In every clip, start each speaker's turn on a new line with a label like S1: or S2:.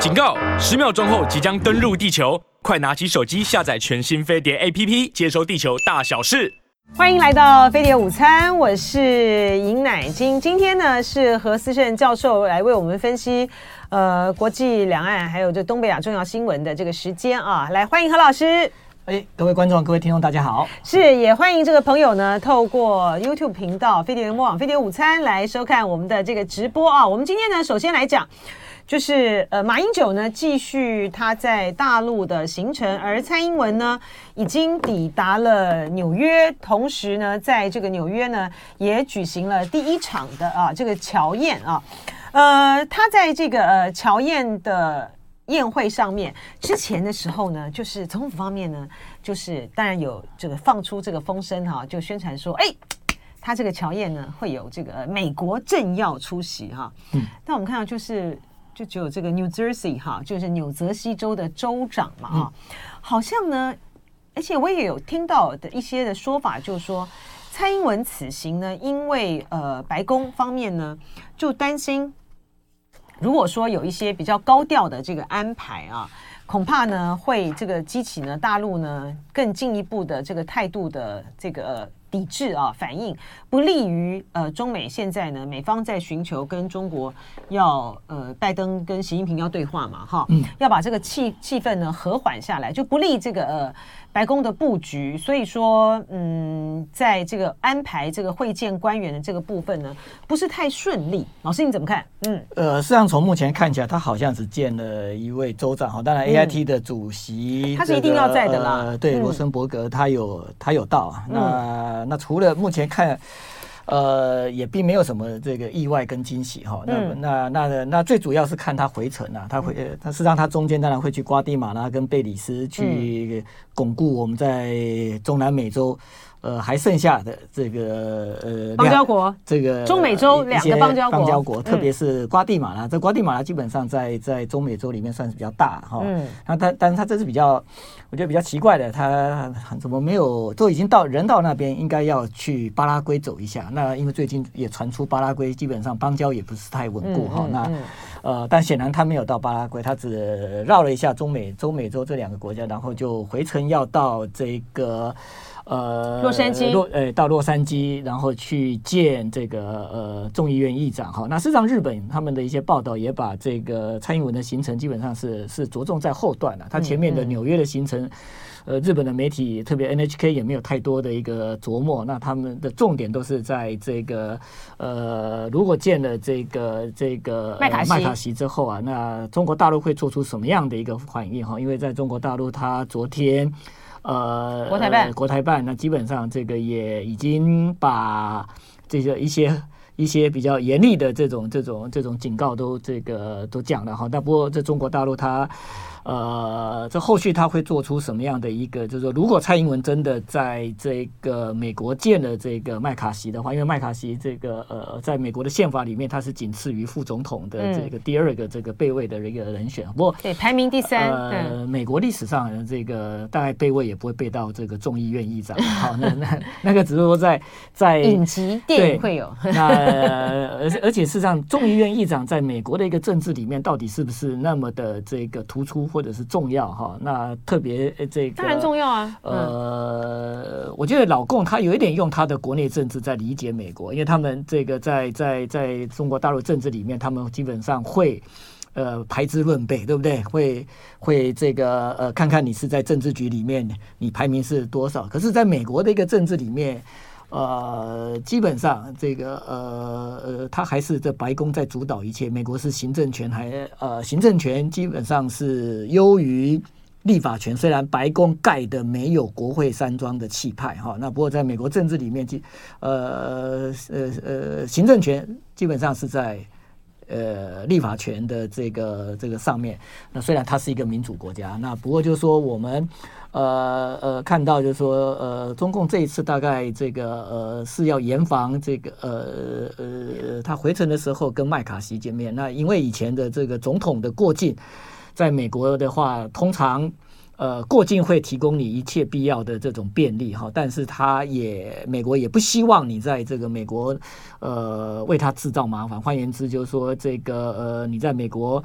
S1: 警告！十秒钟后即将登陆地球，快拿起手机下载全新飞碟 APP，接收地球大小事。
S2: 欢迎来到飞碟午餐，我是尹乃菁。今天呢是何思胜教授来为我们分析呃国际两岸还有这东北亚重要新闻的这个时间啊，来欢迎何老师。
S3: 哎，各位观众、各位听众，大家好！
S2: 是，也欢迎这个朋友呢，透过 YouTube 频道“飞碟联播网”“飞碟午餐”来收看我们的这个直播啊。我们今天呢，首先来讲，就是呃，马英九呢继续他在大陆的行程，而蔡英文呢已经抵达了纽约，同时呢，在这个纽约呢也举行了第一场的啊这个侨宴啊。呃，他在这个呃侨宴的。宴会上面之前的时候呢，就是总统府方面呢，就是当然有这个放出这个风声哈，就宣传说，哎，他这个乔宴呢会有这个美国政要出席哈。嗯。但我们看到就是就只有这个 New Jersey 哈，就是纽泽西州的州长嘛啊，好像呢，而且我也有听到的一些的说法，就是说蔡英文此行呢，因为呃白宫方面呢就担心。如果说有一些比较高调的这个安排啊，恐怕呢会这个激起呢大陆呢更进一步的这个态度的这个抵制啊反应，不利于呃中美现在呢美方在寻求跟中国要呃拜登跟习近平要对话嘛哈，嗯，要把这个气气氛呢和缓下来，就不利这个呃。白宫的布局，所以说，嗯，在这个安排这个会见官员的这个部分呢，不是太顺利。老师你怎么看？嗯，
S3: 呃，实际上从目前看起来，他好像只见了一位州长哈，当然 A I T 的主席、他是一定要在的啦。呃、对，罗森伯格他有他有到啊。那、嗯、那除了目前看。呃，也并没有什么这个意外跟惊喜哈。那、嗯、那那那，那最主要是看他回程啊，他回，他实际上他中间当然会去瓜地马拉跟贝里斯去巩固我们在中南美洲。呃，还剩下的这个呃，
S2: 邦交国，
S3: 这个
S2: 中美洲两个邦交国，
S3: 邦交国，特别是瓜地马拉，这瓜地马拉基本上在在中美洲里面算是比较大哈。嗯，那他，但是它这是比较，我觉得比较奇怪的，它怎么没有都已经到人到那边，应该要去巴拉圭走一下。那因为最近也传出巴拉圭基本上邦交也不是太稳固哈。那呃，但显然他没有到巴拉圭，他只绕了一下中美中美洲这两个国家，然后就回程要到这个。呃，
S2: 洛杉矶，
S3: 洛，呃，到洛杉矶，然后去见这个呃众议院议长哈。那事实上，日本他们的一些报道也把这个蔡英文的行程基本上是是着重在后段了。他前面的纽约的行程，嗯嗯、呃，日本的媒体特别 NHK 也没有太多的一个琢磨。那他们的重点都是在这个呃，如果见了这个这个麦卡锡麦卡锡之后啊，那中国大陆会做出什么样的一个反应哈？因为在中国大陆，他昨天。呃，
S2: 国台办，
S3: 呃、国台办，那基本上这个也已经把这个一些一些比较严厉的这种这种这种警告都这个都讲了哈。但不过这中国大陆它。呃，这后续他会做出什么样的一个？就是说，如果蔡英文真的在这个美国见了这个麦卡锡的话，因为麦卡锡这个呃，在美国的宪法里面，他是仅次于副总统的这个第二个这个备位的一个人选。不过，
S2: 对，排名第三。
S3: 呃，美国历史上这个大概备位也不会备到这个众议院议长。好，那那那个只是说在在
S2: 影集电影会有。
S3: 那而且而且事实上，众议院议长在美国的一个政治里面，到底是不是那么的这个突出？或者是重要哈，那特别这个
S2: 当然重要啊。
S3: 呃，我觉得老共他有一点用他的国内政治在理解美国，因为他们这个在在在中国大陆政治里面，他们基本上会呃排资论辈，对不对？会会这个呃看看你是在政治局里面你排名是多少。可是，在美国的一个政治里面。呃，基本上这个呃呃，他还是这白宫在主导一切。美国是行政权还呃，行政权基本上是优于立法权。虽然白宫盖的没有国会山庄的气派哈，那不过在美国政治里面，基呃呃呃，行政权基本上是在呃立法权的这个这个上面。那虽然它是一个民主国家，那不过就是说我们。呃呃，看到就是说，呃，中共这一次大概这个呃是要严防这个呃呃，他回程的时候跟麦卡锡见面。那因为以前的这个总统的过境，在美国的话，通常呃过境会提供你一切必要的这种便利哈，但是他也美国也不希望你在这个美国呃为他制造麻烦。换言之，就是说这个呃你在美国。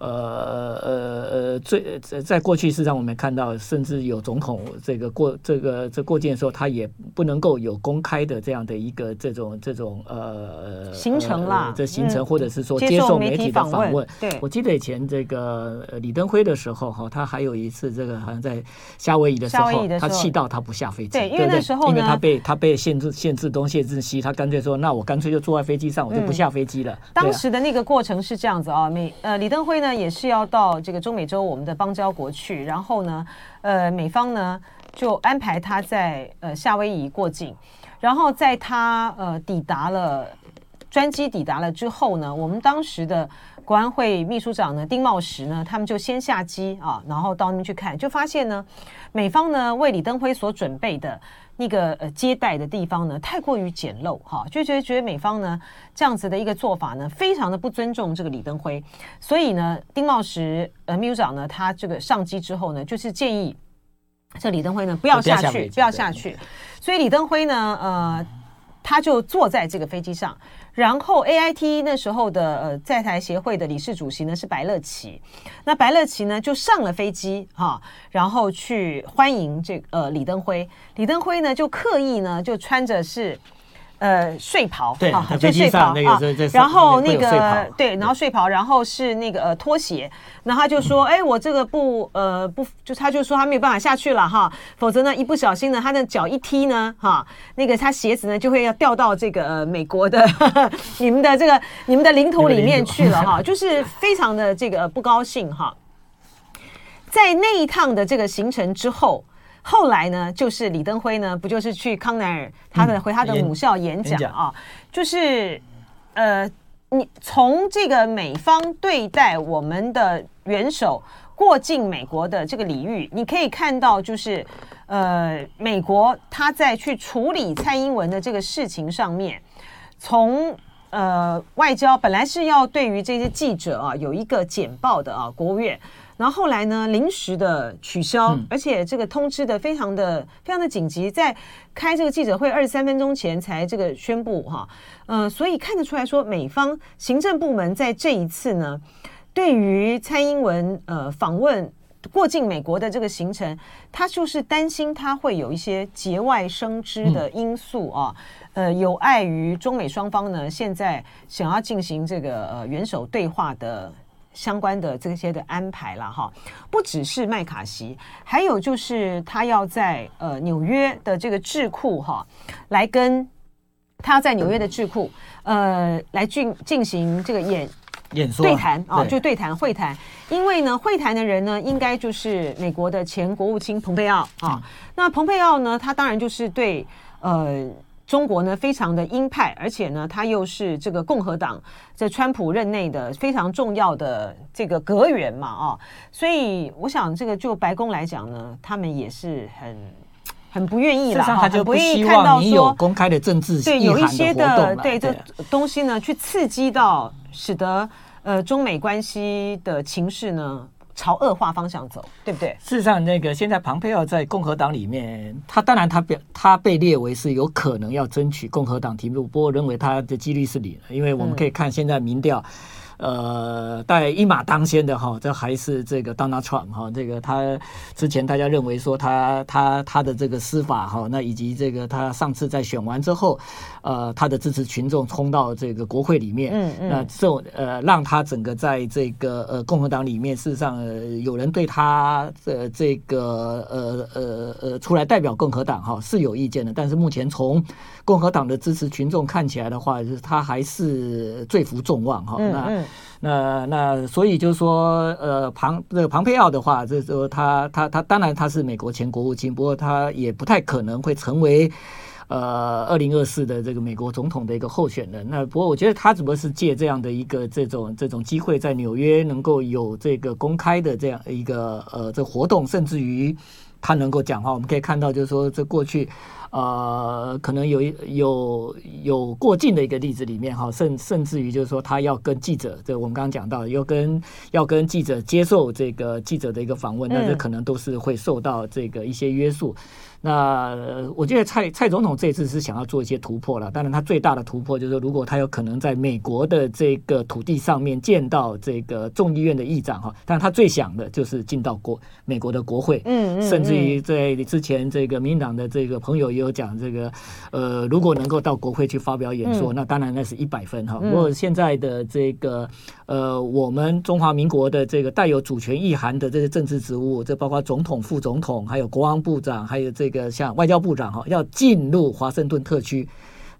S3: 呃呃呃，最在过去，事实上我们看到，甚至有总统这个过这个这过境的时候，他也不能够有公开的这样的一个这种这种呃
S2: 行程啦，
S3: 呃、这行程或者是说接受媒体的访问。对，我记得以前这个李登辉的时候哈，他还有一次这个好像在夏威夷的时候，他气到他不下飞机，
S2: 对，因为那时候
S3: 因为他被他被限制限制东限制西，他干脆说，那我干脆就坐在飞机上，我就不下飞机了。
S2: 当时的那个过程是这样子啊，美呃李登辉呢。那也是要到这个中美洲我们的邦交国去，然后呢，呃，美方呢就安排他在呃夏威夷过境，然后在他呃抵达了专机抵达了之后呢，我们当时的国安会秘书长呢丁茂实呢，他们就先下机啊，然后到那边去看，就发现呢，美方呢为李登辉所准备的。那个呃接待的地方呢，太过于简陋哈，就觉得觉得美方呢这样子的一个做法呢，非常的不尊重这个李登辉，所以呢，丁茂时呃秘书长呢，他这个上机之后呢，就是建议这李登辉呢不要下去，不要下去，所以李登辉呢，呃，他就坐在这个飞机上。然后 A I T 那时候的呃在台协会的理事主席呢是白乐琪，那白乐琪呢就上了飞机哈、啊，然后去欢迎这、呃李登辉，李登辉呢就刻意呢就穿着是。呃，睡袍
S3: 对
S2: 啊，就睡袍啊，然后那个对，然后睡袍，然后是那个呃拖鞋，然后他就说，哎、嗯，我这个不呃不，就他就说他没有办法下去了哈，否则呢一不小心呢，他的脚一踢呢哈，那个他鞋子呢就会要掉到这个、呃、美国的呵 呵你们的这个你们的领土里面去了哈，就是非常的这个不高兴哈，在那一趟的这个行程之后。后来呢，就是李登辉呢，不就是去康奈尔他的回他的母校演讲啊？就是呃，你从这个美方对待我们的元首过境美国的这个礼遇，你可以看到，就是呃，美国他在去处理蔡英文的这个事情上面，从呃外交本来是要对于这些记者啊有一个简报的啊，国务院。然后后来呢，临时的取消，而且这个通知的非常的非常的紧急，在开这个记者会二十三分钟前才这个宣布哈，呃，所以看得出来说，美方行政部门在这一次呢，对于蔡英文呃访问过境美国的这个行程，他就是担心他会有一些节外生枝的因素啊，呃，有碍于中美双方呢现在想要进行这个呃元首对话的。相关的这些的安排了哈，不只是麦卡锡，还有就是他要在呃纽约的这个智库哈，来跟他要在纽约的智库呃来进进行这个演演说对谈啊，就对谈会谈，因为呢会谈的人呢应该就是美国的前国务卿蓬佩奥啊，那蓬佩奥呢他当然就是对呃。中国呢，非常的鹰派，而且呢，他又是这个共和党在川普任内的非常重要的这个阁员嘛，啊，所以我想这个就白宫来讲呢，他们也是很很不愿意了，哈，很不愿意看到说
S3: 公开的政治
S2: 对有一些的对这东西呢，去刺激到使得呃中美关系的情势呢。朝恶化方向走，对不对？
S3: 事实上，那个现在庞佩奥在共和党里面，他当然他表他被列为是有可能要争取共和党提名，不过认为他的几率是零，因为我们可以看现在民调。呃，带一马当先的哈，这还是这个 Donald Trump 哈，这个他之前大家认为说他他他的这个司法哈，那以及这个他上次在选完之后，呃，他的支持群众冲到这个国会里面，嗯嗯，那这种呃让他整个在这个呃共和党里面，事实上、呃、有人对他的这个呃呃呃出来代表共和党哈是有意见的，但是目前从共和党的支持群众看起来的话，就是他还是最服众望哈，那。嗯那那所以就是说，呃，庞这个庞佩奥的话，就是说他他他当然他是美国前国务卿，不过他也不太可能会成为呃二零二四的这个美国总统的一个候选人。那不过我觉得他只不过是借这样的一个这种这种机会，在纽约能够有这个公开的这样一个呃这活动，甚至于他能够讲话。我们可以看到，就是说这过去。呃，可能有有有过境的一个例子里面哈，甚甚至于就是说他要跟记者，这我们刚刚讲到，要跟要跟记者接受这个记者的一个访问，那这可能都是会受到这个一些约束。那我觉得蔡蔡总统这次是想要做一些突破了，当然他最大的突破就是如果他有可能在美国的这个土地上面见到这个众议院的议长哈，但他最想的就是进到国美国的国会，嗯，嗯，甚至于在之前这个民进党的这个朋友也有讲这个，呃，如果能够到国会去发表演说，那当然那是一百分哈。不过现在的这个呃，我们中华民国的这个带有主权意涵的这些政治职务，这包括总统、副总统，还有国防部长，还有这个。这个像外交部长哈要进入华盛顿特区，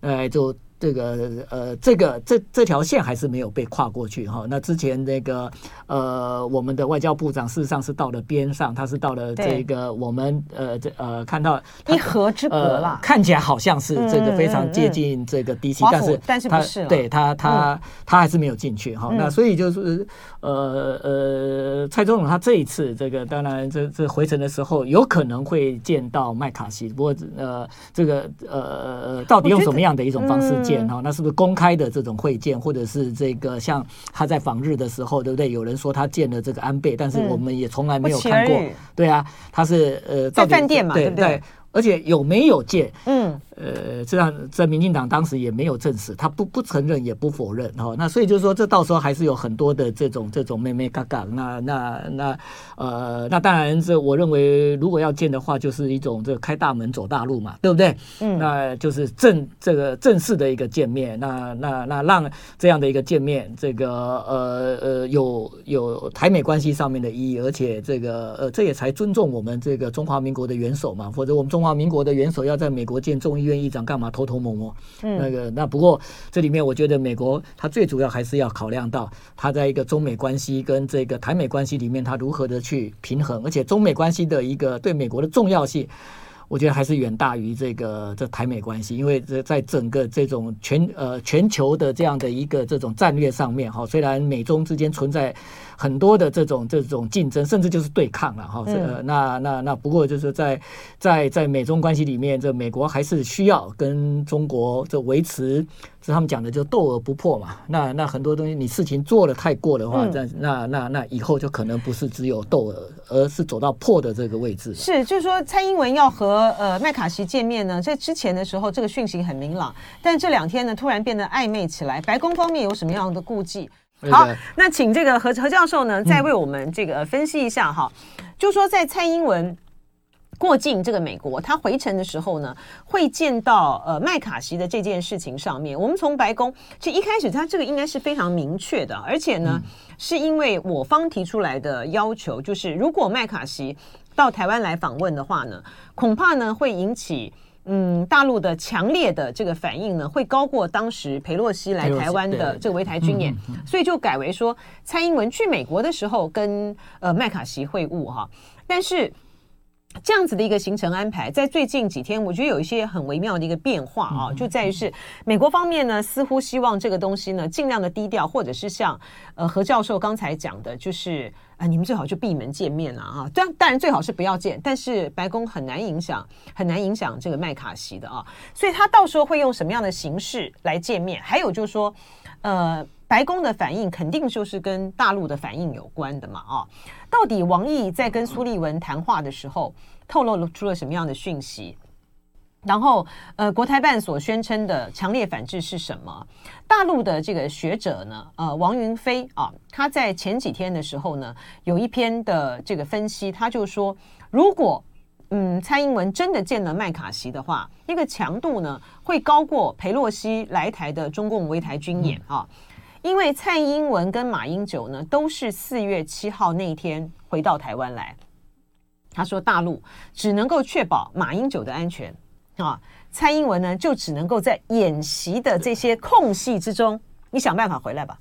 S3: 呃，就。这个呃，这个这这条线还是没有被跨过去哈。那之前那个呃，我们的外交部长事实上是到了边上，他是到了这个我们呃这呃看到
S2: 一河之隔了，
S3: 看起来好像是这个非常接近这个 DC，但是
S2: 但是不是
S3: 对他他他还是没有进去哈。那所以就是呃呃，蔡总统他这一次这个当然这这回程的时候有可能会见到麦卡锡，不过呃这个呃到底用什么样的一种方式见？哈，那是不是公开的这种会见，或者是这个像他在访日的时候，对不对？有人说他见了这个安倍，但是我们也从来没有看过。对啊，他是呃
S2: 在饭店嘛，对不对？
S3: 而且有没有见？嗯。呃，这样在民进党当时也没有证实，他不不承认也不否认哈、哦。那所以就是说，这到时候还是有很多的这种这种妹妹嘎嘎。那那那呃，那当然这我认为，如果要见的话，就是一种这开大门走大路嘛，对不对？嗯，那就是正这个正式的一个见面。那那那让这样的一个见面，这个呃呃有有台美关系上面的意义，而且这个呃这也才尊重我们这个中华民国的元首嘛。否则我们中华民国的元首要在美国见众议院议长干嘛偷偷摸摸？嗯，那个那不过这里面我觉得美国它最主要还是要考量到它在一个中美关系跟这个台美关系里面，它如何的去平衡，而且中美关系的一个对美国的重要性，我觉得还是远大于这个这台美关系，因为这在整个这种全呃全球的这样的一个这种战略上面哈，虽然美中之间存在。很多的这种这种竞争，甚至就是对抗了哈。这个那那那不过就是在在在美中关系里面，这美国还是需要跟中国这维持，这他们讲的就斗而不破嘛。那那很多东西你事情做的太过的话，那那那那以后就可能不是只有斗而，而是走到破的这个位置。
S2: 是，就是说蔡英文要和呃麦卡锡见面呢，在之前的时候这个讯息很明朗，但这两天呢突然变得暧昧起来。白宫方面有什么样的顾忌？好，那请这个何何教授呢，再为我们这个分析一下哈。嗯、就说在蔡英文过境这个美国，他回程的时候呢，会见到呃麦卡锡的这件事情上面，我们从白宫其实一开始他这个应该是非常明确的，而且呢，嗯、是因为我方提出来的要求，就是如果麦卡锡到台湾来访问的话呢，恐怕呢会引起。嗯，大陆的强烈的这个反应呢，会高过当时裴洛西来台湾的这个围台军演，所以就改为说蔡英文去美国的时候跟呃麦卡锡会晤哈。但是这样子的一个行程安排，在最近几天，我觉得有一些很微妙的一个变化啊，就在于是美国方面呢，似乎希望这个东西呢尽量的低调，或者是像呃何教授刚才讲的，就是。啊，你们最好就闭门见面了啊！这样当然最好是不要见，但是白宫很难影响，很难影响这个麦卡锡的啊。所以他到时候会用什么样的形式来见面？还有就是说，呃，白宫的反应肯定就是跟大陆的反应有关的嘛啊。到底王毅在跟苏利文谈话的时候透露了出了什么样的讯息？然后，呃，国台办所宣称的强烈反制是什么？大陆的这个学者呢，呃，王云飞啊，他在前几天的时候呢，有一篇的这个分析，他就说，如果嗯，蔡英文真的见了麦卡锡的话，那个强度呢，会高过裴洛西来台的中共围台军演啊，因为蔡英文跟马英九呢，都是四月七号那一天回到台湾来。他说，大陆只能够确保马英九的安全。啊，蔡英文呢，就只能够在演习的这些空隙之中，你想办法回来吧。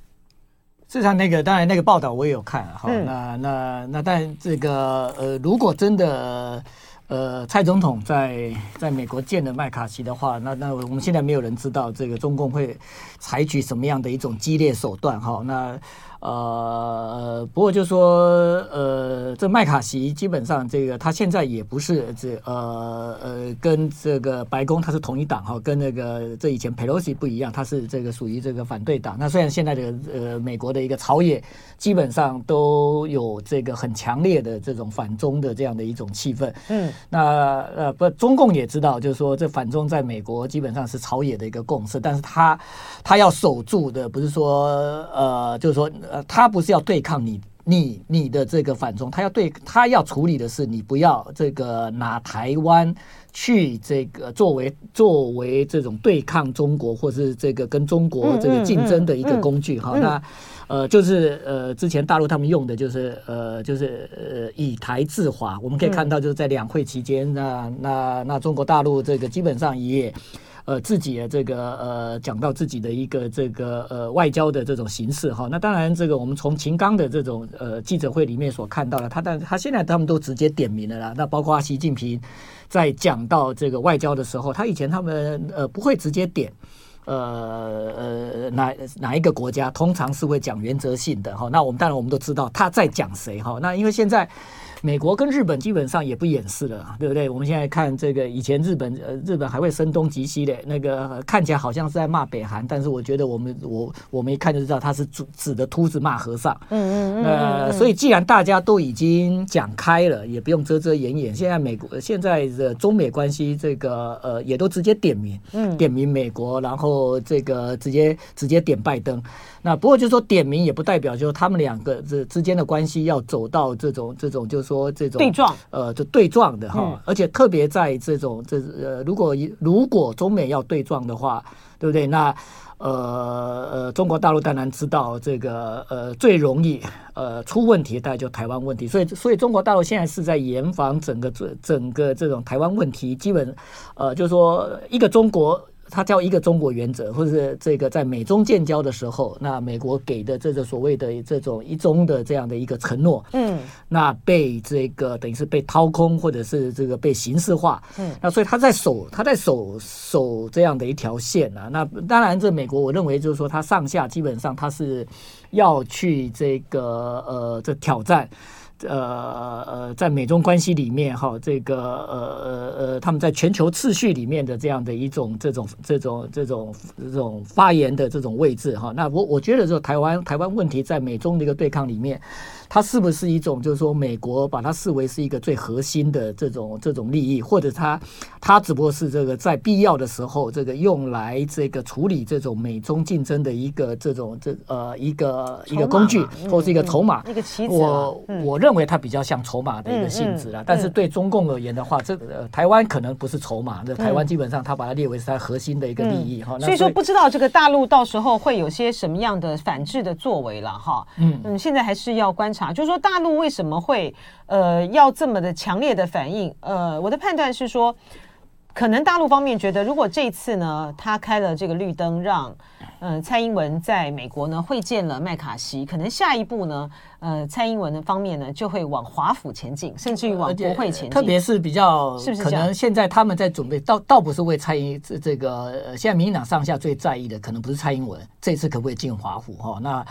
S3: 事实上，那个当然那个报道我也有看哈、嗯，那那那但这个呃，如果真的呃蔡总统在在美国见了麦卡锡的话，那那我们现在没有人知道这个中共会采取什么样的一种激烈手段哈，那。呃，不过就说，呃，这麦卡锡基本上这个他现在也不是这呃呃跟这个白宫他是同一党哈，跟那个这以前佩洛西不一样，他是这个属于这个反对党。那虽然现在的呃美国的一个朝野基本上都有这个很强烈的这种反中的这样的一种气氛，嗯，那呃不，中共也知道，就是说这反中在美国基本上是朝野的一个共识，但是他他要守住的不是说呃就是说。呃，他不是要对抗你，你你的这个反中，他要对他要处理的是你不要这个拿台湾去这个作为作为这种对抗中国或是这个跟中国这个竞争的一个工具哈。那呃，就是呃，之前大陆他们用的就是呃，就是呃，以台制华。我们可以看到，就是在两会期间，那那那中国大陆这个基本上也。呃，自己的这个呃，讲到自己的一个这个呃外交的这种形式哈，那当然这个我们从秦刚的这种呃记者会里面所看到的，他但他现在他们都直接点名了啦。那包括习近平在讲到这个外交的时候，他以前他们呃不会直接点呃呃哪哪一个国家，通常是会讲原则性的哈。那我们当然我们都知道他在讲谁哈。那因为现在。美国跟日本基本上也不掩饰了，对不对？我们现在看这个，以前日本呃，日本还会声东击西的，那个看起来好像是在骂北韩，但是我觉得我们我我们一看就知道他是指指的秃子骂和尚。嗯嗯嗯。呃，所以既然大家都已经讲开了，也不用遮遮掩掩。现在美国现在的中美关系，这个呃，也都直接点名，嗯，点名美国，然后这个直接直接点拜登。那不过就是说点名也不代表就是他们两个这之间的关系要走到这种这种就是说这种
S2: 对撞
S3: 呃就对撞的哈，而且特别在这种这呃如果如果中美要对撞的话，对不对？那呃呃中国大陆当然知道这个呃最容易呃出问题，大概就台湾问题，所以所以中国大陆现在是在严防整个整整个这种台湾问题，基本呃就是说一个中国。他叫一个中国原则，或者是这个在美中建交的时候，那美国给的这个所谓的这种一中的这样的一个承诺，嗯，那被这个等于是被掏空，或者是这个被形式化，嗯，那所以他在守，他在守守这样的一条线啊。那当然，这美国我认为就是说，他上下基本上他是要去这个呃这挑战。呃呃，在美中关系里面哈，这个呃呃呃，他们在全球秩序里面的这样的一种这种这种这种这种发言的这种位置哈，那我我觉得说台湾台湾问题在美中的一个对抗里面。它是不是一种，就是说，美国把它视为是一个最核心的这种这种利益，或者它它只不过是这个在必要的时候，这个用来这个处理这种美中竞争的一个这种这呃一个一个工具，或是一个筹码。一个棋子。我我认为它比较像筹码的一个性质了。但是对中共而言的话，这个台湾可能不是筹码，那台湾基本上它把它列为是它核心的一个利益哈。
S2: 所以说，不知道这个大陆到时候会有些什么样的反制的作为了哈。嗯嗯，现在还是要观察。就是说，大陆为什么会呃要这么的强烈的反应？呃，我的判断是说，可能大陆方面觉得，如果这次呢，他开了这个绿灯，让呃蔡英文在美国呢会见了麦卡锡，可能下一步呢，呃，蔡英文的方面呢就会往华府前进，甚至于往国会前进。
S3: 特别是比较是不是可能现在他们在准备，倒倒不是为蔡英这这个，呃，现在民进党上下最在意的，可能不是蔡英文这次可不可以进华府哈，那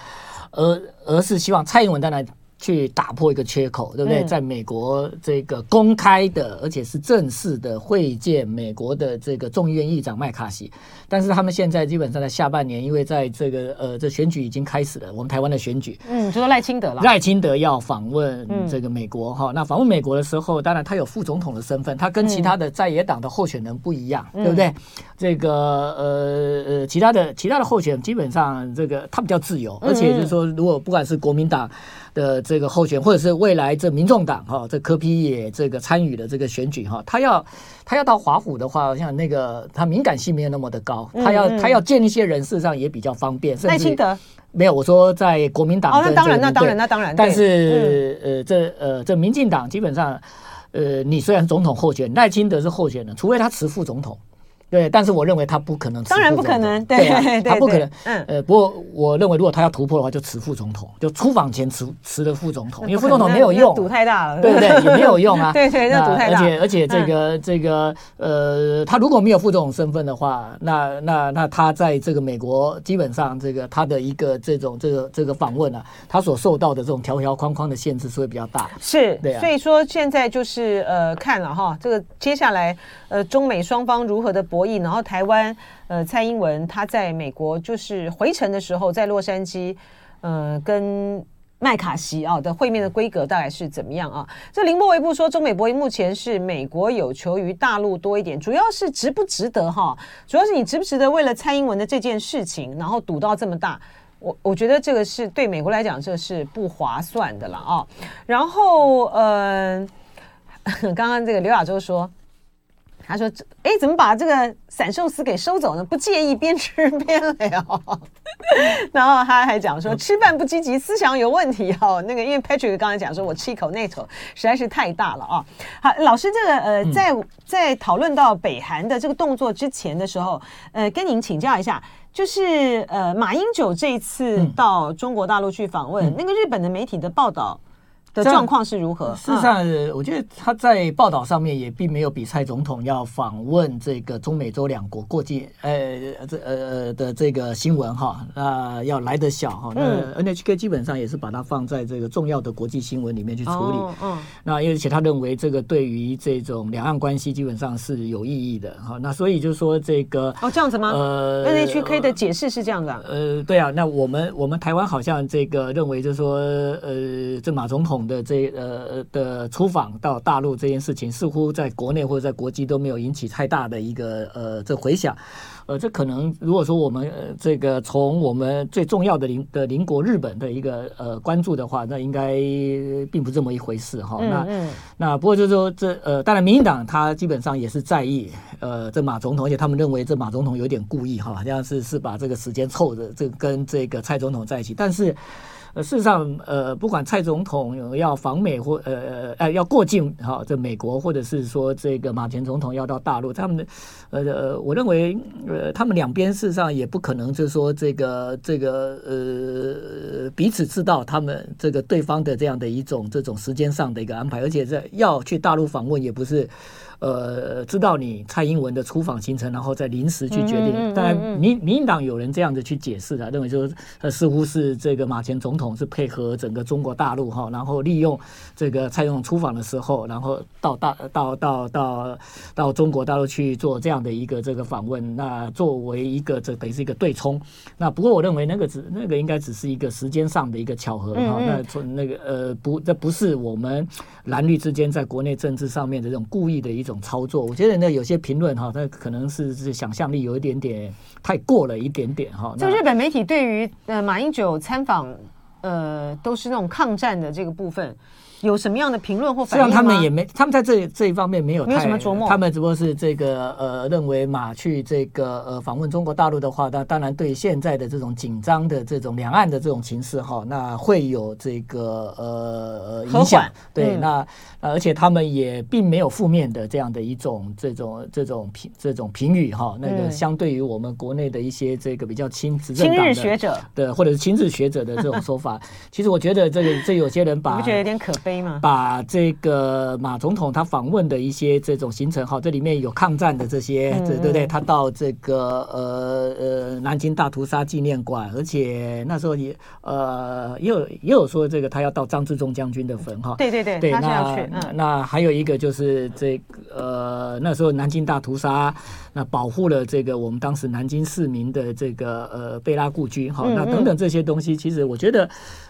S3: 而而是希望蔡英文当然。去打破一个缺口，对不对？在美国这个公开的，而且是正式的会见美国的这个众议院议长麦卡锡，但是他们现在基本上在下半年，因为在这个呃这选举已经开始了，我们台湾的选举，
S2: 嗯，就说赖清德了，
S3: 赖清德要访问这个美国哈，那访问美国的时候，当然他有副总统的身份，他跟其他的在野党的候选人不一样，对不对？这个呃呃，其他的其他的候选人基本上这个他比较自由，而且就是说，如果不管是国民党。的这个候选，或者是未来这民众党哈，这柯 P 也这个参与的这个选举哈，他要他要到华府的话，像那个他敏感性没有那么的高，他要他要见一些人，事实上也比较方便。赖清德没有，我说在国民党
S2: 哦，那当然，那当然，那当然。
S3: 但是呃，这呃这民进党基本上呃，你虽然总统候选，赖清德是候选人，除非他辞副总统。对，但是我认为他不可能，
S2: 当然不可能，
S3: 对，他不可能。
S2: 嗯，
S3: 呃，不过我认为如果他要突破的话，就辞副总统，就出访前辞辞了副总统，因为副总统没有用，
S2: 赌太大了，
S3: 对不对？也没有用啊，
S2: 对对，那赌太大。
S3: 而且而且这个这个呃，他如果没有副总统身份的话，那那那他在这个美国基本上这个他的一个这种这个这个访问啊，他所受到的这种条条框框的限制是会比较大。
S2: 是，
S3: 对啊。
S2: 所以说现在就是呃看了哈，这个接下来呃中美双方如何的博博弈，然后台湾。呃，蔡英文他在美国就是回程的时候，在洛杉矶，呃，跟麦卡锡啊的会面的规格大概是怎么样啊？这林波微不说，中美博弈目前是美国有求于大陆多一点，主要是值不值得哈？主要是你值不值得为了蔡英文的这件事情，然后赌到这么大？我我觉得这个是对美国来讲，这是不划算的了啊。然后呃，刚刚这个刘亚洲说。他说：“哎，怎么把这个散寿司给收走呢？不介意边吃边聊。然后他还讲说，吃饭不积极，思想有问题哦。那个，因为 Patrick 刚才讲说，我吃一口那口实在是太大了啊。好，老师，这个呃，在在讨论到北韩的这个动作之前的时候，呃，跟您请教一下，就是呃，马英九这一次到中国大陆去访问，那个日本的媒体的报道。”的状况是如何？
S3: 事实上，我觉得他在报道上面也并没有比蔡总统要访问这个中美洲两国过境，呃，这呃的这个新闻哈，那要来得小哈。那 NHK 基本上也是把它放在这个重要的国际新闻里面去处理。嗯，那而且他认为这个对于这种两岸关系基本上是有意义的哈。那所以就是说这个
S2: 哦这样子吗？呃，NHK 的解释是这样的。
S3: 呃，对啊，那我们我们台湾好像这个认为就是说，呃，这马总统。的这呃的出访到大陆这件事情，似乎在国内或者在国际都没有引起太大的一个呃这回响，呃，这可能如果说我们呃这个从我们最重要的邻的邻国日本的一个呃关注的话，那应该并不这么一回事哈。那那不过就是说这呃，当然民进党他基本上也是在意呃这马总统，而且他们认为这马总统有点故意哈，好像是是把这个时间凑着这跟这个蔡总统在一起，但是。呃，事实上，呃，不管蔡总统要访美或呃呃要过境哈，这美国或者是说这个马前总统要到大陆，他们的呃，我认为呃，他们两边事实上也不可能就是说这个这个呃彼此知道他们这个对方的这样的一种这种时间上的一个安排，而且这要去大陆访问也不是。呃，知道你蔡英文的出访行程，然后再临时去决定。当然，民民进党有人这样子去解释的，认为就是呃，似乎是这个马前总统是配合整个中国大陆哈，然后利用这个蔡总统出访的时候，然后到大到到到到中国大陆去做这样的一个这个访问。那作为一个这等于是一个对冲。那不过我认为那个只那个应该只是一个时间上的一个巧合哈。那从那个呃不，这不是我们蓝绿之间在国内政治上面的这种故意的一种。操作，我觉得呢，有些评论哈，它可能是是想象力有一点点太过了一点点哈。
S2: 就日本媒体对于呃马英九参访呃都是那种抗战的这个部分。有什么样的评论或反应吗？
S3: 他们也没，他们在这这一方面没有太
S2: 没有什么琢磨。
S3: 他们只不过是这个呃，认为马去这个呃访问中国大陆的话，那当然对现在的这种紧张的这种两岸的这种情势哈，那会有这个呃影响。对，嗯、那而且他们也并没有负面的这样的一种这种这种评这种评语哈。那个相对于我们国内的一些这个比较亲执政党的
S2: 学者
S3: 对或者是亲日学者的这种说法，其实我觉得这个这有些人把
S2: 你不觉得有点可。
S3: 把这个马总统他访问的一些这种行程，哈，这里面有抗战的这些，对对对，他到这个呃呃南京大屠杀纪念馆，而且那时候也呃也有也有说这个他要到张自忠将军的坟，哈，
S2: 对对对，
S3: 对，
S2: 他是要去。
S3: 那那还有一个就是这个呃那时候南京大屠杀，那保护了这个我们当时南京市民的这个呃贝拉故居，哈，那等等这些东西，其实我觉得。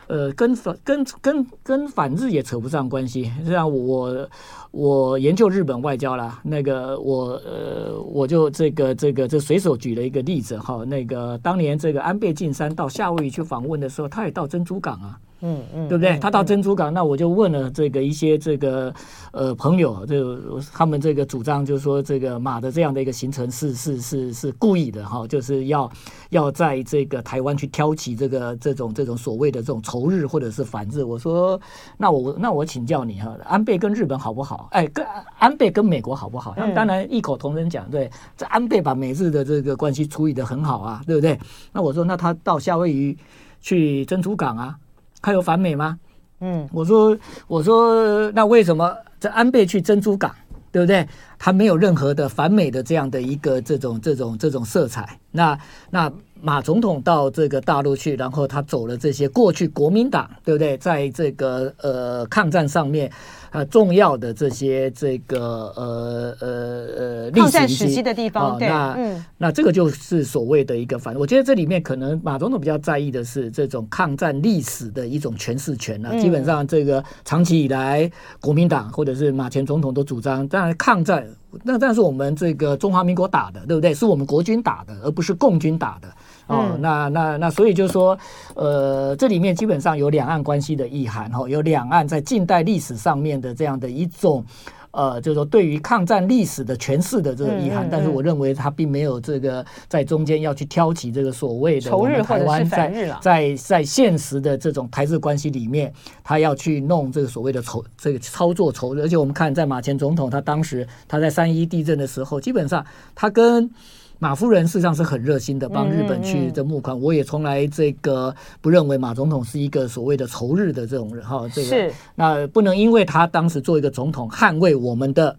S3: 呃，跟反跟跟跟反日也扯不上关系。实际上，我我研究日本外交啦，那个我呃，我就这个这个这随手举了一个例子哈。那个当年这个安倍晋三到夏威夷去访问的时候，他也到珍珠港啊。嗯嗯，对不对？嗯、他到珍珠港，那我就问了这个一些这个呃朋友，就他们这个主张就是说，这个马的这样的一个行程是是是是故意的哈，就是要要在这个台湾去挑起这个这种这种所谓的这种仇日或者是反日。我说，那我那我请教你哈，安倍跟日本好不好？哎，跟安倍跟美国好不好？他们当然异口同声讲，对，这安倍把美日的这个关系处理的很好啊，对不对？那我说，那他到夏威夷去珍珠港啊？还有反美吗？嗯，我说，我说，那为什么这安倍去珍珠港，对不对？他没有任何的反美的这样的一个这种这种这种色彩。那那马总统到这个大陆去，然后他走了这些过去国民党，对不对？在这个呃抗战上面。呃，重要的这些这个呃呃呃历史
S2: 时期的地方，
S3: 哦、那、嗯、那这个就是所谓的一个反。我觉得这里面可能马总统比较在意的是这种抗战历史的一种诠释权啊。嗯、基本上，这个长期以来，国民党或者是马前总统都主张，当然抗战那但是我们这个中华民国打的，对不对？是我们国军打的，而不是共军打的。哦，那那那，所以就是说，呃，这里面基本上有两岸关系的意涵，哈，有两岸在近代历史上面的这样的一种，呃，就是说对于抗战历史的诠释的这个意涵。但是我认为他并没有这个在中间要去挑起这个所谓的
S2: 仇日
S3: 台湾在在在现实的这种台日关系里面，他要去弄这个所谓的仇这个操作仇日。而且我们看在马前总统他当时他在三一地震的时候，基本上他跟马夫人事实上是很热心的，帮日本去这募款。嗯嗯、我也从来这个不认为马总统是一个所谓的仇日的这种人哈。这个是那不能因为他当时做一个总统，捍卫我们的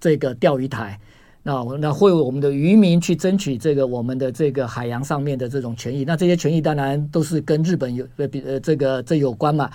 S3: 这个钓鱼台，那那会为我们的渔民去争取这个我们的这个海洋上面的这种权益。那这些权益当然都是跟日本有呃比呃这个这有关嘛。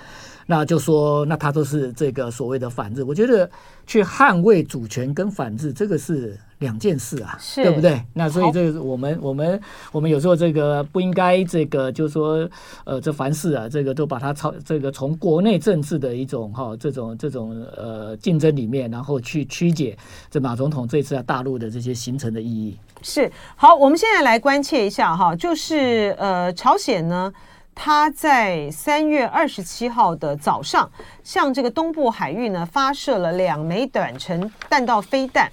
S3: 那就说，那他都是这个所谓的反日。我觉得去捍卫主权跟反日，这个是两件事啊，是对不对？那所以这个我们我们我们有时候这个不应该这个，就是说呃，这凡事啊，这个都把它超这个从国内政治的一种哈这种这种呃竞争里面，然后去曲解这马总统这次在大陆的这些行程的意义。
S2: 是好，我们现在来关切一下哈，就是呃，朝鲜呢。他在三月二十七号的早上，向这个东部海域呢发射了两枚短程弹道飞弹。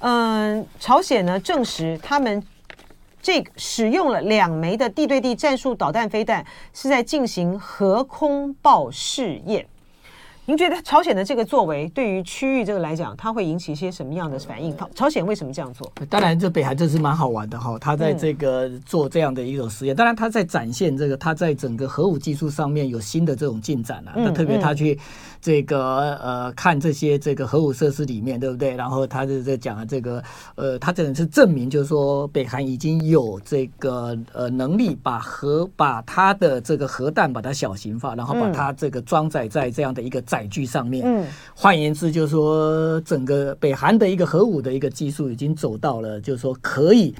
S2: 嗯，朝鲜呢证实他们这使用了两枚的地对地战术导弹飞弹，是在进行核空爆试验。您觉得朝鲜的这个作为对于区域这个来讲，它会引起一些什么样的反应？朝鲜为什么这样做？
S3: 当然，这北韩这是蛮好玩的哈，他在这个做这样的一种实验。当然，他在展现这个他在整个核武技术上面有新的这种进展啊。那特别他去这个呃看这些这个核武设施里面，对不对？然后他就在讲这个呃，他只能是证明，就是说北韩已经有这个呃能力把核把它的这个核弹把它小型化，然后把它这个装载在这样的一个载。具上面，嗯，换言之，就是说，整个北韩的一个核武的一个技术已经走到了，就是说可以，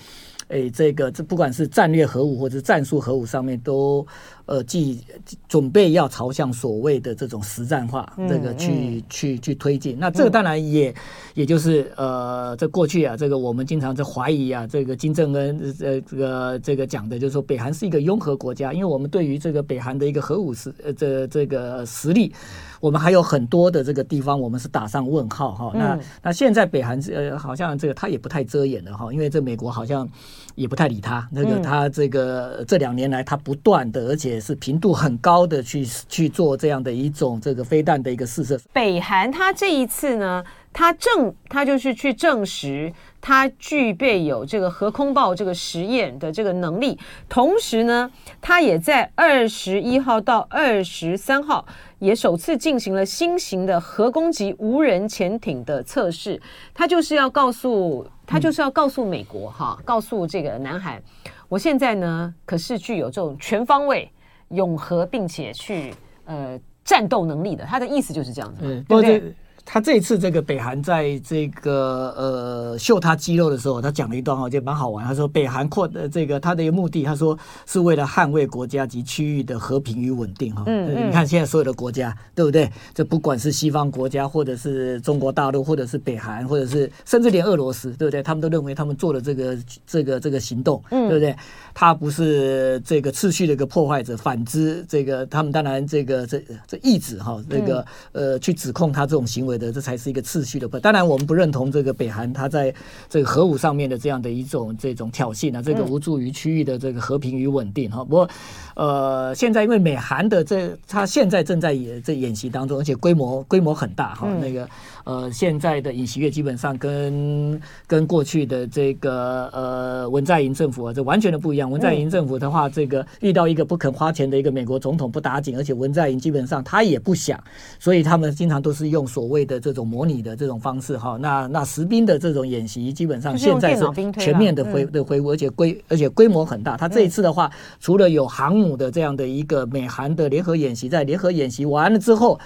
S3: 诶，这个这不管是战略核武或者战术核武上面都。呃，即准备要朝向所谓的这种实战化，这个去、嗯、去去推进。那这个当然也、嗯、也就是呃，这过去啊，这个我们经常在怀疑啊，这个金正恩呃这个这个讲的就是说，北韩是一个拥核国家，因为我们对于这个北韩的一个核武实呃这这个实力，我们还有很多的这个地方我们是打上问号哈。那、嗯、那现在北韩呃好像这个他也不太遮掩了哈，因为这美国好像也不太理他，那个他这个这两年来他不断的而且。是频度很高的去去做这样的一种这个飞弹的一个试射。
S2: 北韩他这一次呢，他证他就是去证实他具备有这个核空爆这个实验的这个能力，同时呢，他也在二十一号到二十三号也首次进行了新型的核攻击无人潜艇的测试。他就是要告诉他就是要告诉美国哈，告诉这个南海，我现在呢可是具有这种全方位。永和并且去呃战斗能力的，他的意思就是这样子。嗯，对不对？
S3: 他这一次这个北韩在这个呃秀他肌肉的时候，他讲了一段话，就蛮好玩。他说北韩扩的这个他的一个目的，他说是为了捍卫国家及区域的和平与稳定哈。嗯，嗯，你看现在所有的国家，对不对？这不管是西方国家，或者是中国大陆，或者是北韩，或者是甚至连俄罗斯，对不对？他们都认为他们做了这个这个这个行动，对不对？他不是这个秩序的一个破坏者，反之，这个他们当然这个这这意志哈，这个呃去指控他这种行为。的这才是一个次序的。当然，我们不认同这个北韩他在这个核武上面的这样的一种这种挑衅啊，这个无助于区域的这个和平与稳定哈。不过，呃，现在因为美韩的这他现在正在演这演习当中，而且规模规模很大哈。那个呃，现在的尹锡悦基本上跟跟过去的这个呃文在寅政府啊，这完全的不一样。文在寅政府的话，这个遇到一个不肯花钱的一个美国总统不打紧，而且文在寅基本上他也不想，所以他们经常都是用所谓的这种模拟的这种方式哈，那那实兵的这种演习，基本上现在是全面的恢的恢复，而且规而且规模很大。他这一次的话，除了有航母的这样的一个美韩的联合演习，在联合演习完了之后。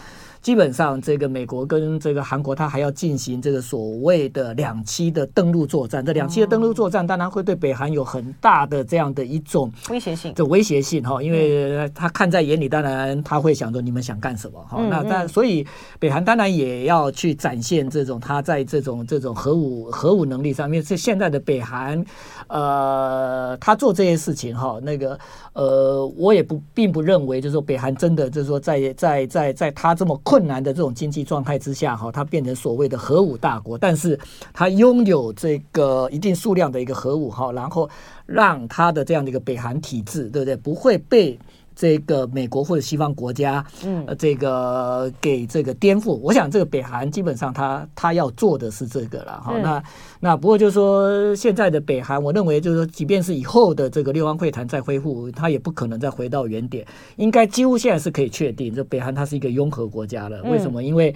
S3: 基本上，这个美国跟这个韩国，它还要进行这个所谓的两栖的登陆作战。这两栖的登陆作战，当然会对北韩有很大的这样的一种
S2: 威胁性。
S3: 这威胁性哈，因为他看在眼里，当然他会想着你们想干什么哈。那但所以北韩当然也要去展现这种他在这种这种核武核武能力上面。是现在的北韩，呃，他做这些事情哈，那个呃，我也不并不认为，就是说北韩真的就是说在在在在他这么困难的这种经济状态之下，哈，它变成所谓的核武大国，但是它拥有这个一定数量的一个核武，哈，然后让它的这样的一个北韩体制，对不对？不会被。这个美国或者西方国家，嗯，这个给这个颠覆，我想这个北韩基本上他他要做的是这个了哈。那那不过就是说现在的北韩，我认为就是说，即便是以后的这个六方会谈再恢复，他也不可能再回到原点。应该几乎现在是可以确定，这北韩它是一个拥核国家了。为什么？因为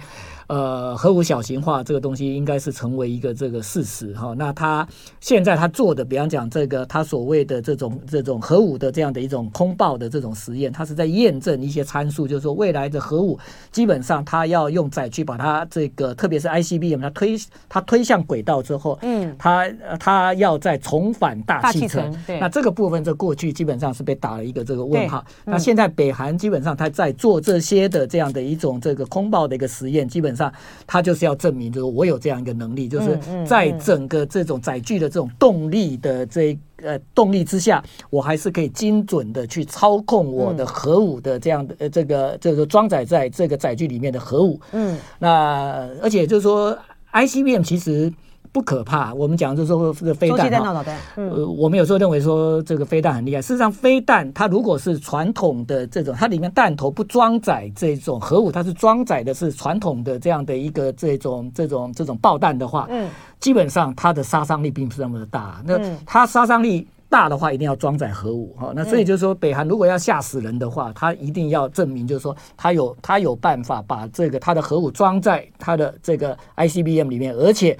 S3: 呃，核武小型化这个东西应该是成为一个这个事实哈。那他现在他做的，比方讲这个他所谓的这种这种核武的这样的一种空爆的这种实验，他是在验证一些参数，就是说未来的核武基本上他要用载具把它这个，特别是 ICBM，它推它推向轨道之后，嗯，它它要再重返大气层。对，那这个部分在过去基本上是被打了一个这个问号。那现在北韩基本上他在做这些的这样的一种这个空爆的一个实验，基本上。他就是要证明，就是我有这样一个能力，就是在整个这种载具的这种动力的这呃动力之下，我还是可以精准的去操控我的核武的这样的呃这个这个装载在这个载具里面的核武。嗯，那而且就是说，ICBM 其实。不可怕，我们讲就是说这个飞弹哈，呃，我们有时候认为说这个飞弹很厉害。事实上，飞弹它如果是传统的这种，它里面弹头不装载这种核武，它是装载的是传统的这样的一个这种这种这种爆弹的话，嗯，基本上它的杀伤力并不是那么的大。那它杀伤力大的话，一定要装载核武哈。那所以就是说，北韩如果要吓死人的话，它一定要证明就是说，它有它有办法把这个它的核武装在它的这个 ICBM 里面，而且。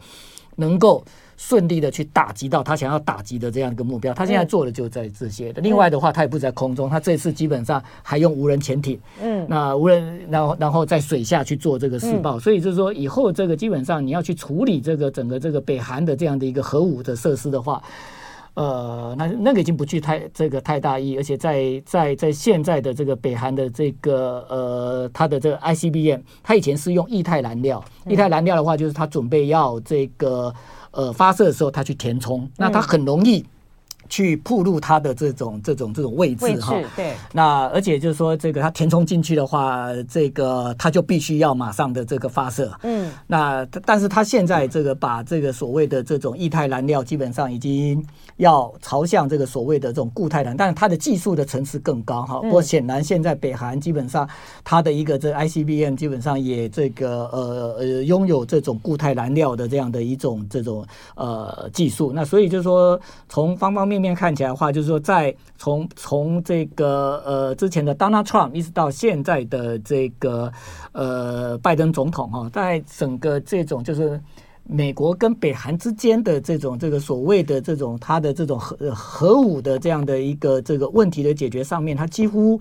S3: 能够顺利的去打击到他想要打击的这样一个目标，他现在做的就在这些的。另外的话，他也不在空中，他这次基本上还用无人潜艇，嗯，那无人，然后然后在水下去做这个试爆，所以就是说以后这个基本上你要去处理这个整个这个北韩的这样的一个核武的设施的话。呃，那那个已经不具太这个太大意义，而且在在在现在的这个北韩的这个呃，它的这个 ICBM，它以前是用液态燃料，液态燃料的话，就是它准备要这个呃发射的时候，它去填充，那它很容易。去铺路它的这种这种这种位置哈，对，那而且就是说，这个它填充进去的话，这个它就必须要马上的这个发射，嗯，那但是它现在这个把这个所谓的这种液态燃料，基本上已经要朝向这个所谓的这种固态燃，但是它的技术的层次更高哈。不过显然现在北韩基本上它的一个这 ICBM 基本上也这个呃呃拥有这种固态燃料的这样的一种这种呃技术，那所以就是说从方方面面。面看起来的话，就是说，在从从这个呃之前的 Donald Trump 一直到现在的这个呃拜登总统哈，在整个这种就是美国跟北韩之间的这种这个所谓的这种他的这种核核武的这样的一个这个问题的解决上面，他几乎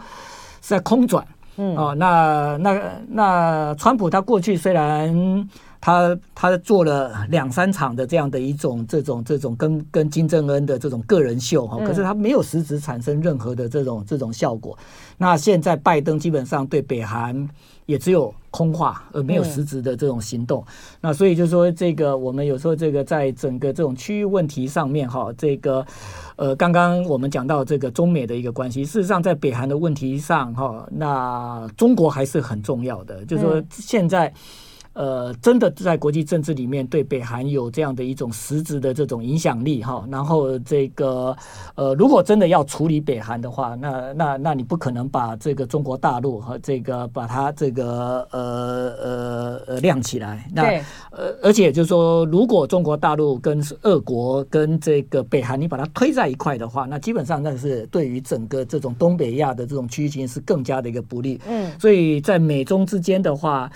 S3: 是在空转。嗯，哦，那那那川普他过去虽然。他他做了两三场的这样的一种这种这种跟跟金正恩的这种个人秀哈，可是他没有实质产生任何的这种这种效果。那现在拜登基本上对北韩也只有空话，而没有实质的这种行动。那所以就说这个我们有时候这个在整个这种区域问题上面哈，这个呃刚刚我们讲到这个中美的一个关系，事实上在北韩的问题上哈，那中国还是很重要的，就是说现在。呃，真的在国际政治里面对北韩有这样的一种实质的这种影响力哈，然后这个呃，如果真的要处理北韩的话，那那那你不可能把这个中国大陆和这个把它这个呃呃呃亮起来。那呃，而且就是说，如果中国大陆跟俄国跟这个北韩你把它推在一块的话，那基本上那是对于整个这种东北亚的这种区域性是更加的一个不利。嗯，所以在美中之间的话。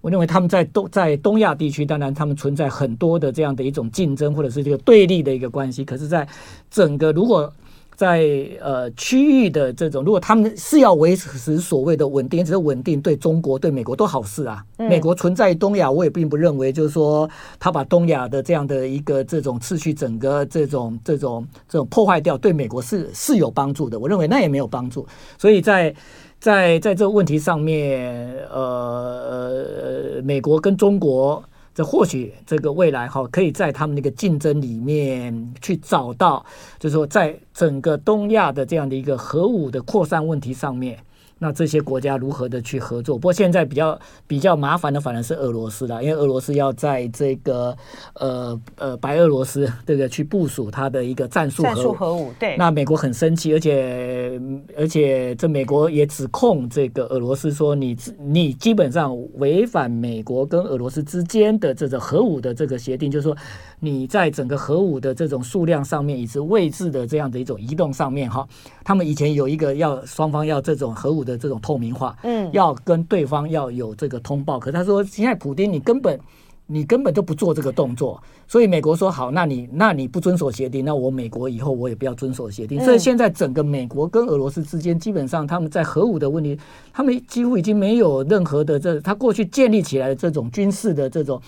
S3: 我认为他们在东在东亚地区，当然他们存在很多的这样的一种竞争，或者是这个对立的一个关系。可是，在整个如果在呃区域的这种，如果他们是要维持所谓的稳定，只是稳定对中国对美国都好事啊。美国存在东亚，我也并不认为就是说他把东亚的这样的一个这种秩序，整个这种这种这种破坏掉，对美国是是有帮助的。我认为那也没有帮助。所以在在在这个问题上面，呃，美国跟中国，这或许这个未来哈，可以在他们那个竞争里面去找到，就是说，在整个东亚的这样的一个核武的扩散问题上面。那这些国家如何的去合作？不过现在比较比较麻烦的反而是俄罗斯了，因为俄罗斯要在这个呃呃白俄罗斯 这个去部署它的一个战术核武，
S2: 核武。对。
S3: 那美国很生气，而且而且这美国也指控这个俄罗斯说，你你基本上违反美国跟俄罗斯之间的这个核武的这个协定，就是说你在整个核武的这种数量上面以及位置的这样的一种移动上面哈，他们以前有一个要双方要这种核武的。这种透明化，嗯，要跟对方要有这个通报。可他说，现在普丁你根本你根本就不做这个动作，所以美国说好，那你那你不遵守协定，那我美国以后我也不要遵守协定。所以现在整个美国跟俄罗斯之间，基本上他们在核武的问题，他们几乎已经没有任何的这他过去建立起来的这种军事的这种。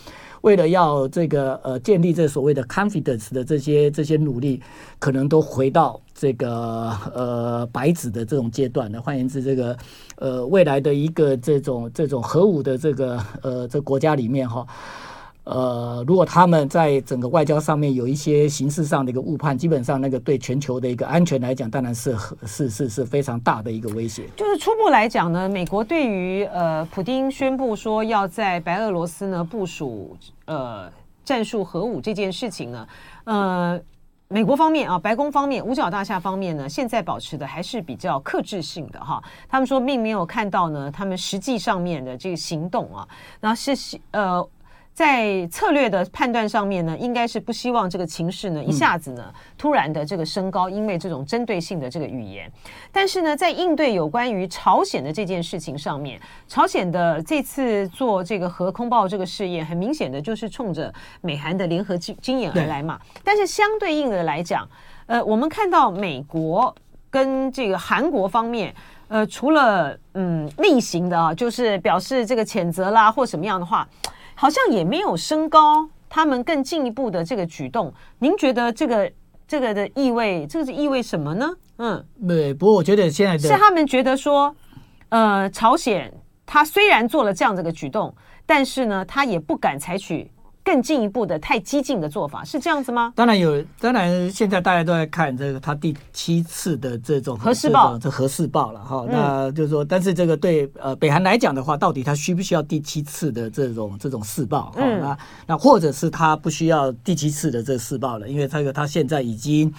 S3: 为了要这个呃建立这所谓的 confidence 的这些这些努力，可能都回到这个呃白纸的这种阶段了。换言之，这个呃未来的一个这种这种核武的这个呃这国家里面哈。呃，如果他们在整个外交上面有一些形式上的一个误判，基本上那个对全球的一个安全来讲，当然是是是是非常大的一个威胁。
S2: 就是初步来讲呢，美国对于呃普丁宣布说要在白俄罗斯呢部署呃战术核武这件事情呢，呃，美国方面啊，白宫方面，五角大厦方面呢，现在保持的还是比较克制性的哈。他们说并没有看到呢，他们实际上面的这个行动啊，那是呃。在策略的判断上面呢，应该是不希望这个情势呢一下子呢突然的这个升高，因为这种针对性的这个语言。但是呢，在应对有关于朝鲜的这件事情上面，朝鲜的这次做这个核空爆这个试验，很明显的就是冲着美韩的联合经经验而来嘛。但是相对应的来讲，呃，我们看到美国跟这个韩国方面，呃，除了嗯例行的啊，就是表示这个谴责啦或什么样的话。好像也没有升高他们更进一步的这个举动，您觉得这个这个的意味，这个是意味什么呢？嗯，
S3: 对，不过我觉得现在
S2: 是他们觉得说，呃，朝鲜他虽然做了这样这个举动，但是呢，他也不敢采取。更进一步的太激进的做法是这样子吗？
S3: 当然有，当然现在大家都在看这个他第七次的这种
S2: 核试爆，
S3: 这核试爆了哈。那就是说，但是这个对呃北韩来讲的话，到底他需不需要第七次的这种这种试爆？嗯，那那或者是他不需要第七次的这个试爆了，因为这个他现在已经。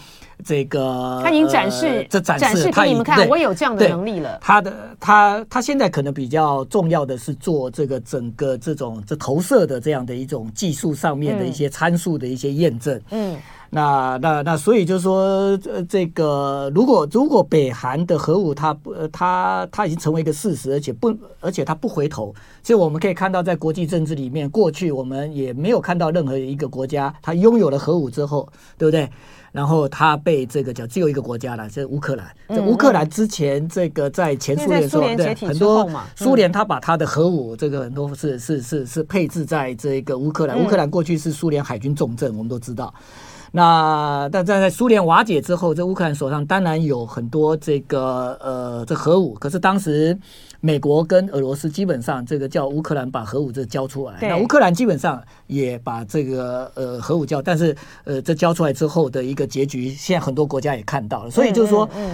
S3: 这个
S2: 他已经展示，呃、这展示，展示给你们看，我有这样的能力了。
S3: 他的他他现在可能比较重要的是做这个整个这种这投射的这样的一种技术上面的一些参数的一些验证。嗯。那那那，所以就是说，呃，这个如果如果北韩的核武它不，呃，它它已经成为一个事实，而且不，而且它不回头，所以我们可以看到，在国际政治里面，过去我们也没有看到任何一个国家，它拥有了核武之后，对不对？然后他被这个叫只有一个国家了，就是乌克兰。这乌克兰之前这个在前苏联的时候，对很多苏联他把他的核武这个很多是是是是配置在这个乌克兰。乌克兰过去是苏联海军重镇，我们都知道。那但在在苏联瓦解之后，这乌克兰手上当然有很多这个呃这核武，可是当时美国跟俄罗斯基本上这个叫乌克兰把核武这交出来，那乌克兰基本上也把这个呃核武交，但是呃这交出来之后的一个结局，现在很多国家也看到了，所以就是说。嗯嗯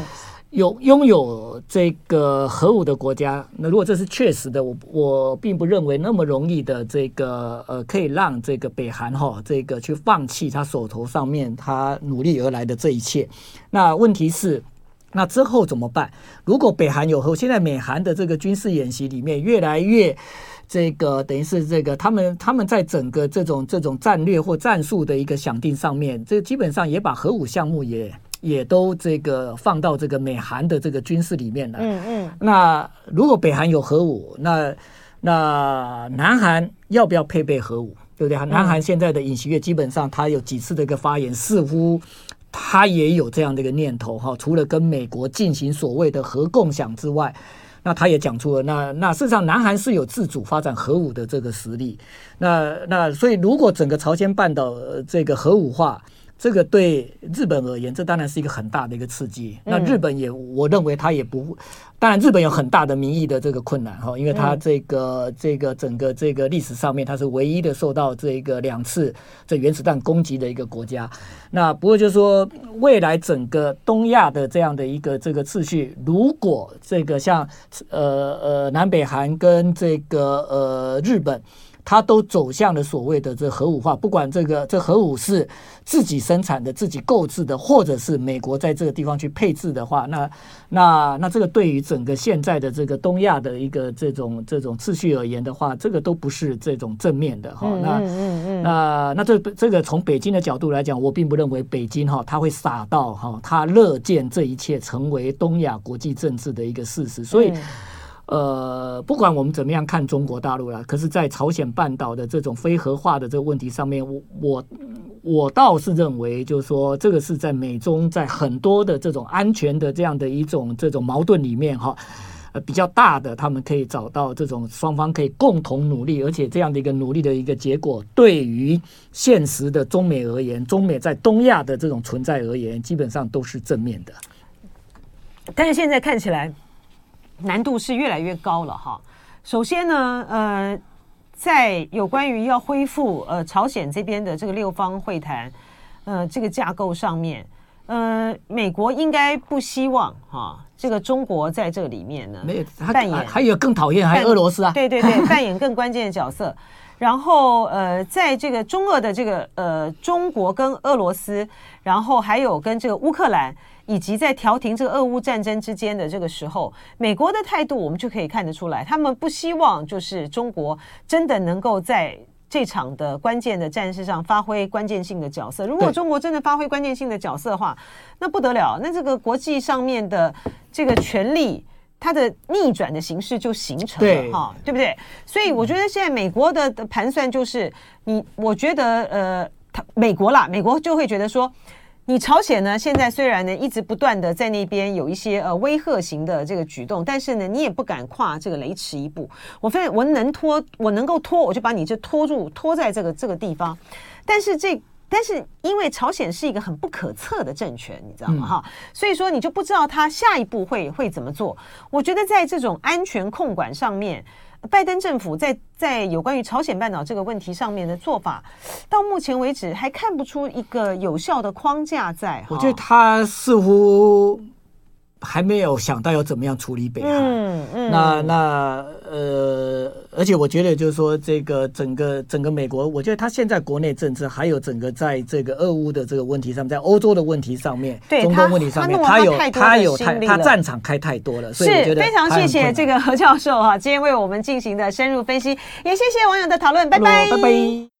S3: 有拥有这个核武的国家，那如果这是确实的，我我并不认为那么容易的这个呃，可以让这个北韩哈这个去放弃他手头上面他努力而来的这一切。那问题是，那之后怎么办？如果北韩有核，现在美韩的这个军事演习里面越来越这个等于是这个他们他们在整个这种这种战略或战术的一个想定上面，这基本上也把核武项目也。也都这个放到这个美韩的这个军事里面了。嗯嗯。那如果北韩有核武，那那南韩要不要配备核武？对不对？南韩现在的尹锡悦基本上他有几次的一个发言，似乎他也有这样的一个念头哈。除了跟美国进行所谓的核共享之外，那他也讲出了那那事实上南韩是有自主发展核武的这个实力。那那所以如果整个朝鲜半岛这个核武化。这个对日本而言，这当然是一个很大的一个刺激。那日本也，我认为他也不，当然日本有很大的民意的这个困难哈，因为它这个这个整个这个历史上面，它是唯一的受到这个两次这原子弹攻击的一个国家。那不过就是说，未来整个东亚的这样的一个这个秩序，如果这个像呃呃南北韩跟这个呃日本。它都走向了所谓的这核武化，不管这个这核武是自己生产的、自己购置的，或者是美国在这个地方去配置的话，那那那这个对于整个现在的这个东亚的一个这种这种秩序而言的话，这个都不是这种正面的哈。那那那这这个从北京的角度来讲，我并不认为北京哈他会傻到哈，他乐见这一切成为东亚国际政治的一个事实，所以。呃，不管我们怎么样看中国大陆了，可是，在朝鲜半岛的这种非核化的这个问题上面，我我我倒是认为，就是说，这个是在美中在很多的这种安全的这样的一种这种矛盾里面哈，呃，比较大的，他们可以找到这种双方可以共同努力，而且这样的一个努力的一个结果，对于现实的中美而言，中美在东亚的这种存在而言，基本上都是正面的。
S2: 但是现在看起来。难度是越来越高了哈。首先呢，呃，在有关于要恢复呃朝鲜这边的这个六方会谈，呃，这个架构上面，呃，美国应该不希望哈，这个中国在这里面呢，没有扮演，
S3: 还有更讨厌还有俄罗斯啊，
S2: 对对对，扮演更关键的角色。然后呃，在这个中俄的这个呃中国跟俄罗斯，然后还有跟这个乌克兰。以及在调停这个俄乌战争之间的这个时候，美国的态度我们就可以看得出来，他们不希望就是中国真的能够在这场的关键的战事上发挥关键性的角色。如果中国真的发挥关键性的角色的话，那不得了，那这个国际上面的这个权力，它的逆转的形式就形成了哈，对不对？所以我觉得现在美国的的盘算就是，你我觉得呃，他美国啦，美国就会觉得说。你朝鲜呢？现在虽然呢一直不断的在那边有一些呃威吓型的这个举动，但是呢你也不敢跨这个雷池一步。我发现我能拖，我能够拖，我就把你这拖住，拖在这个这个地方。但是这但是因为朝鲜是一个很不可测的政权，你知道吗？哈、嗯，所以说你就不知道他下一步会会怎么做。我觉得在这种安全控管上面。拜登政府在在有关于朝鲜半岛这个问题上面的做法，到目前为止还看不出一个有效的框架在。
S3: 我觉得他似乎。还没有想到要怎么样处理北韩，嗯嗯，那那呃，而且我觉得就是说，这个整个整个美国，我觉得他现在国内政治还有整个在这个俄乌的这个问题上面，在欧洲的问题上面，对中东问题上面，他，他有他有太他战场开太多了，所以我觉得
S2: 是非常谢谢这个何教授哈，今天为我们进行的深入分析，也谢谢网友的讨论，拜拜，拜拜。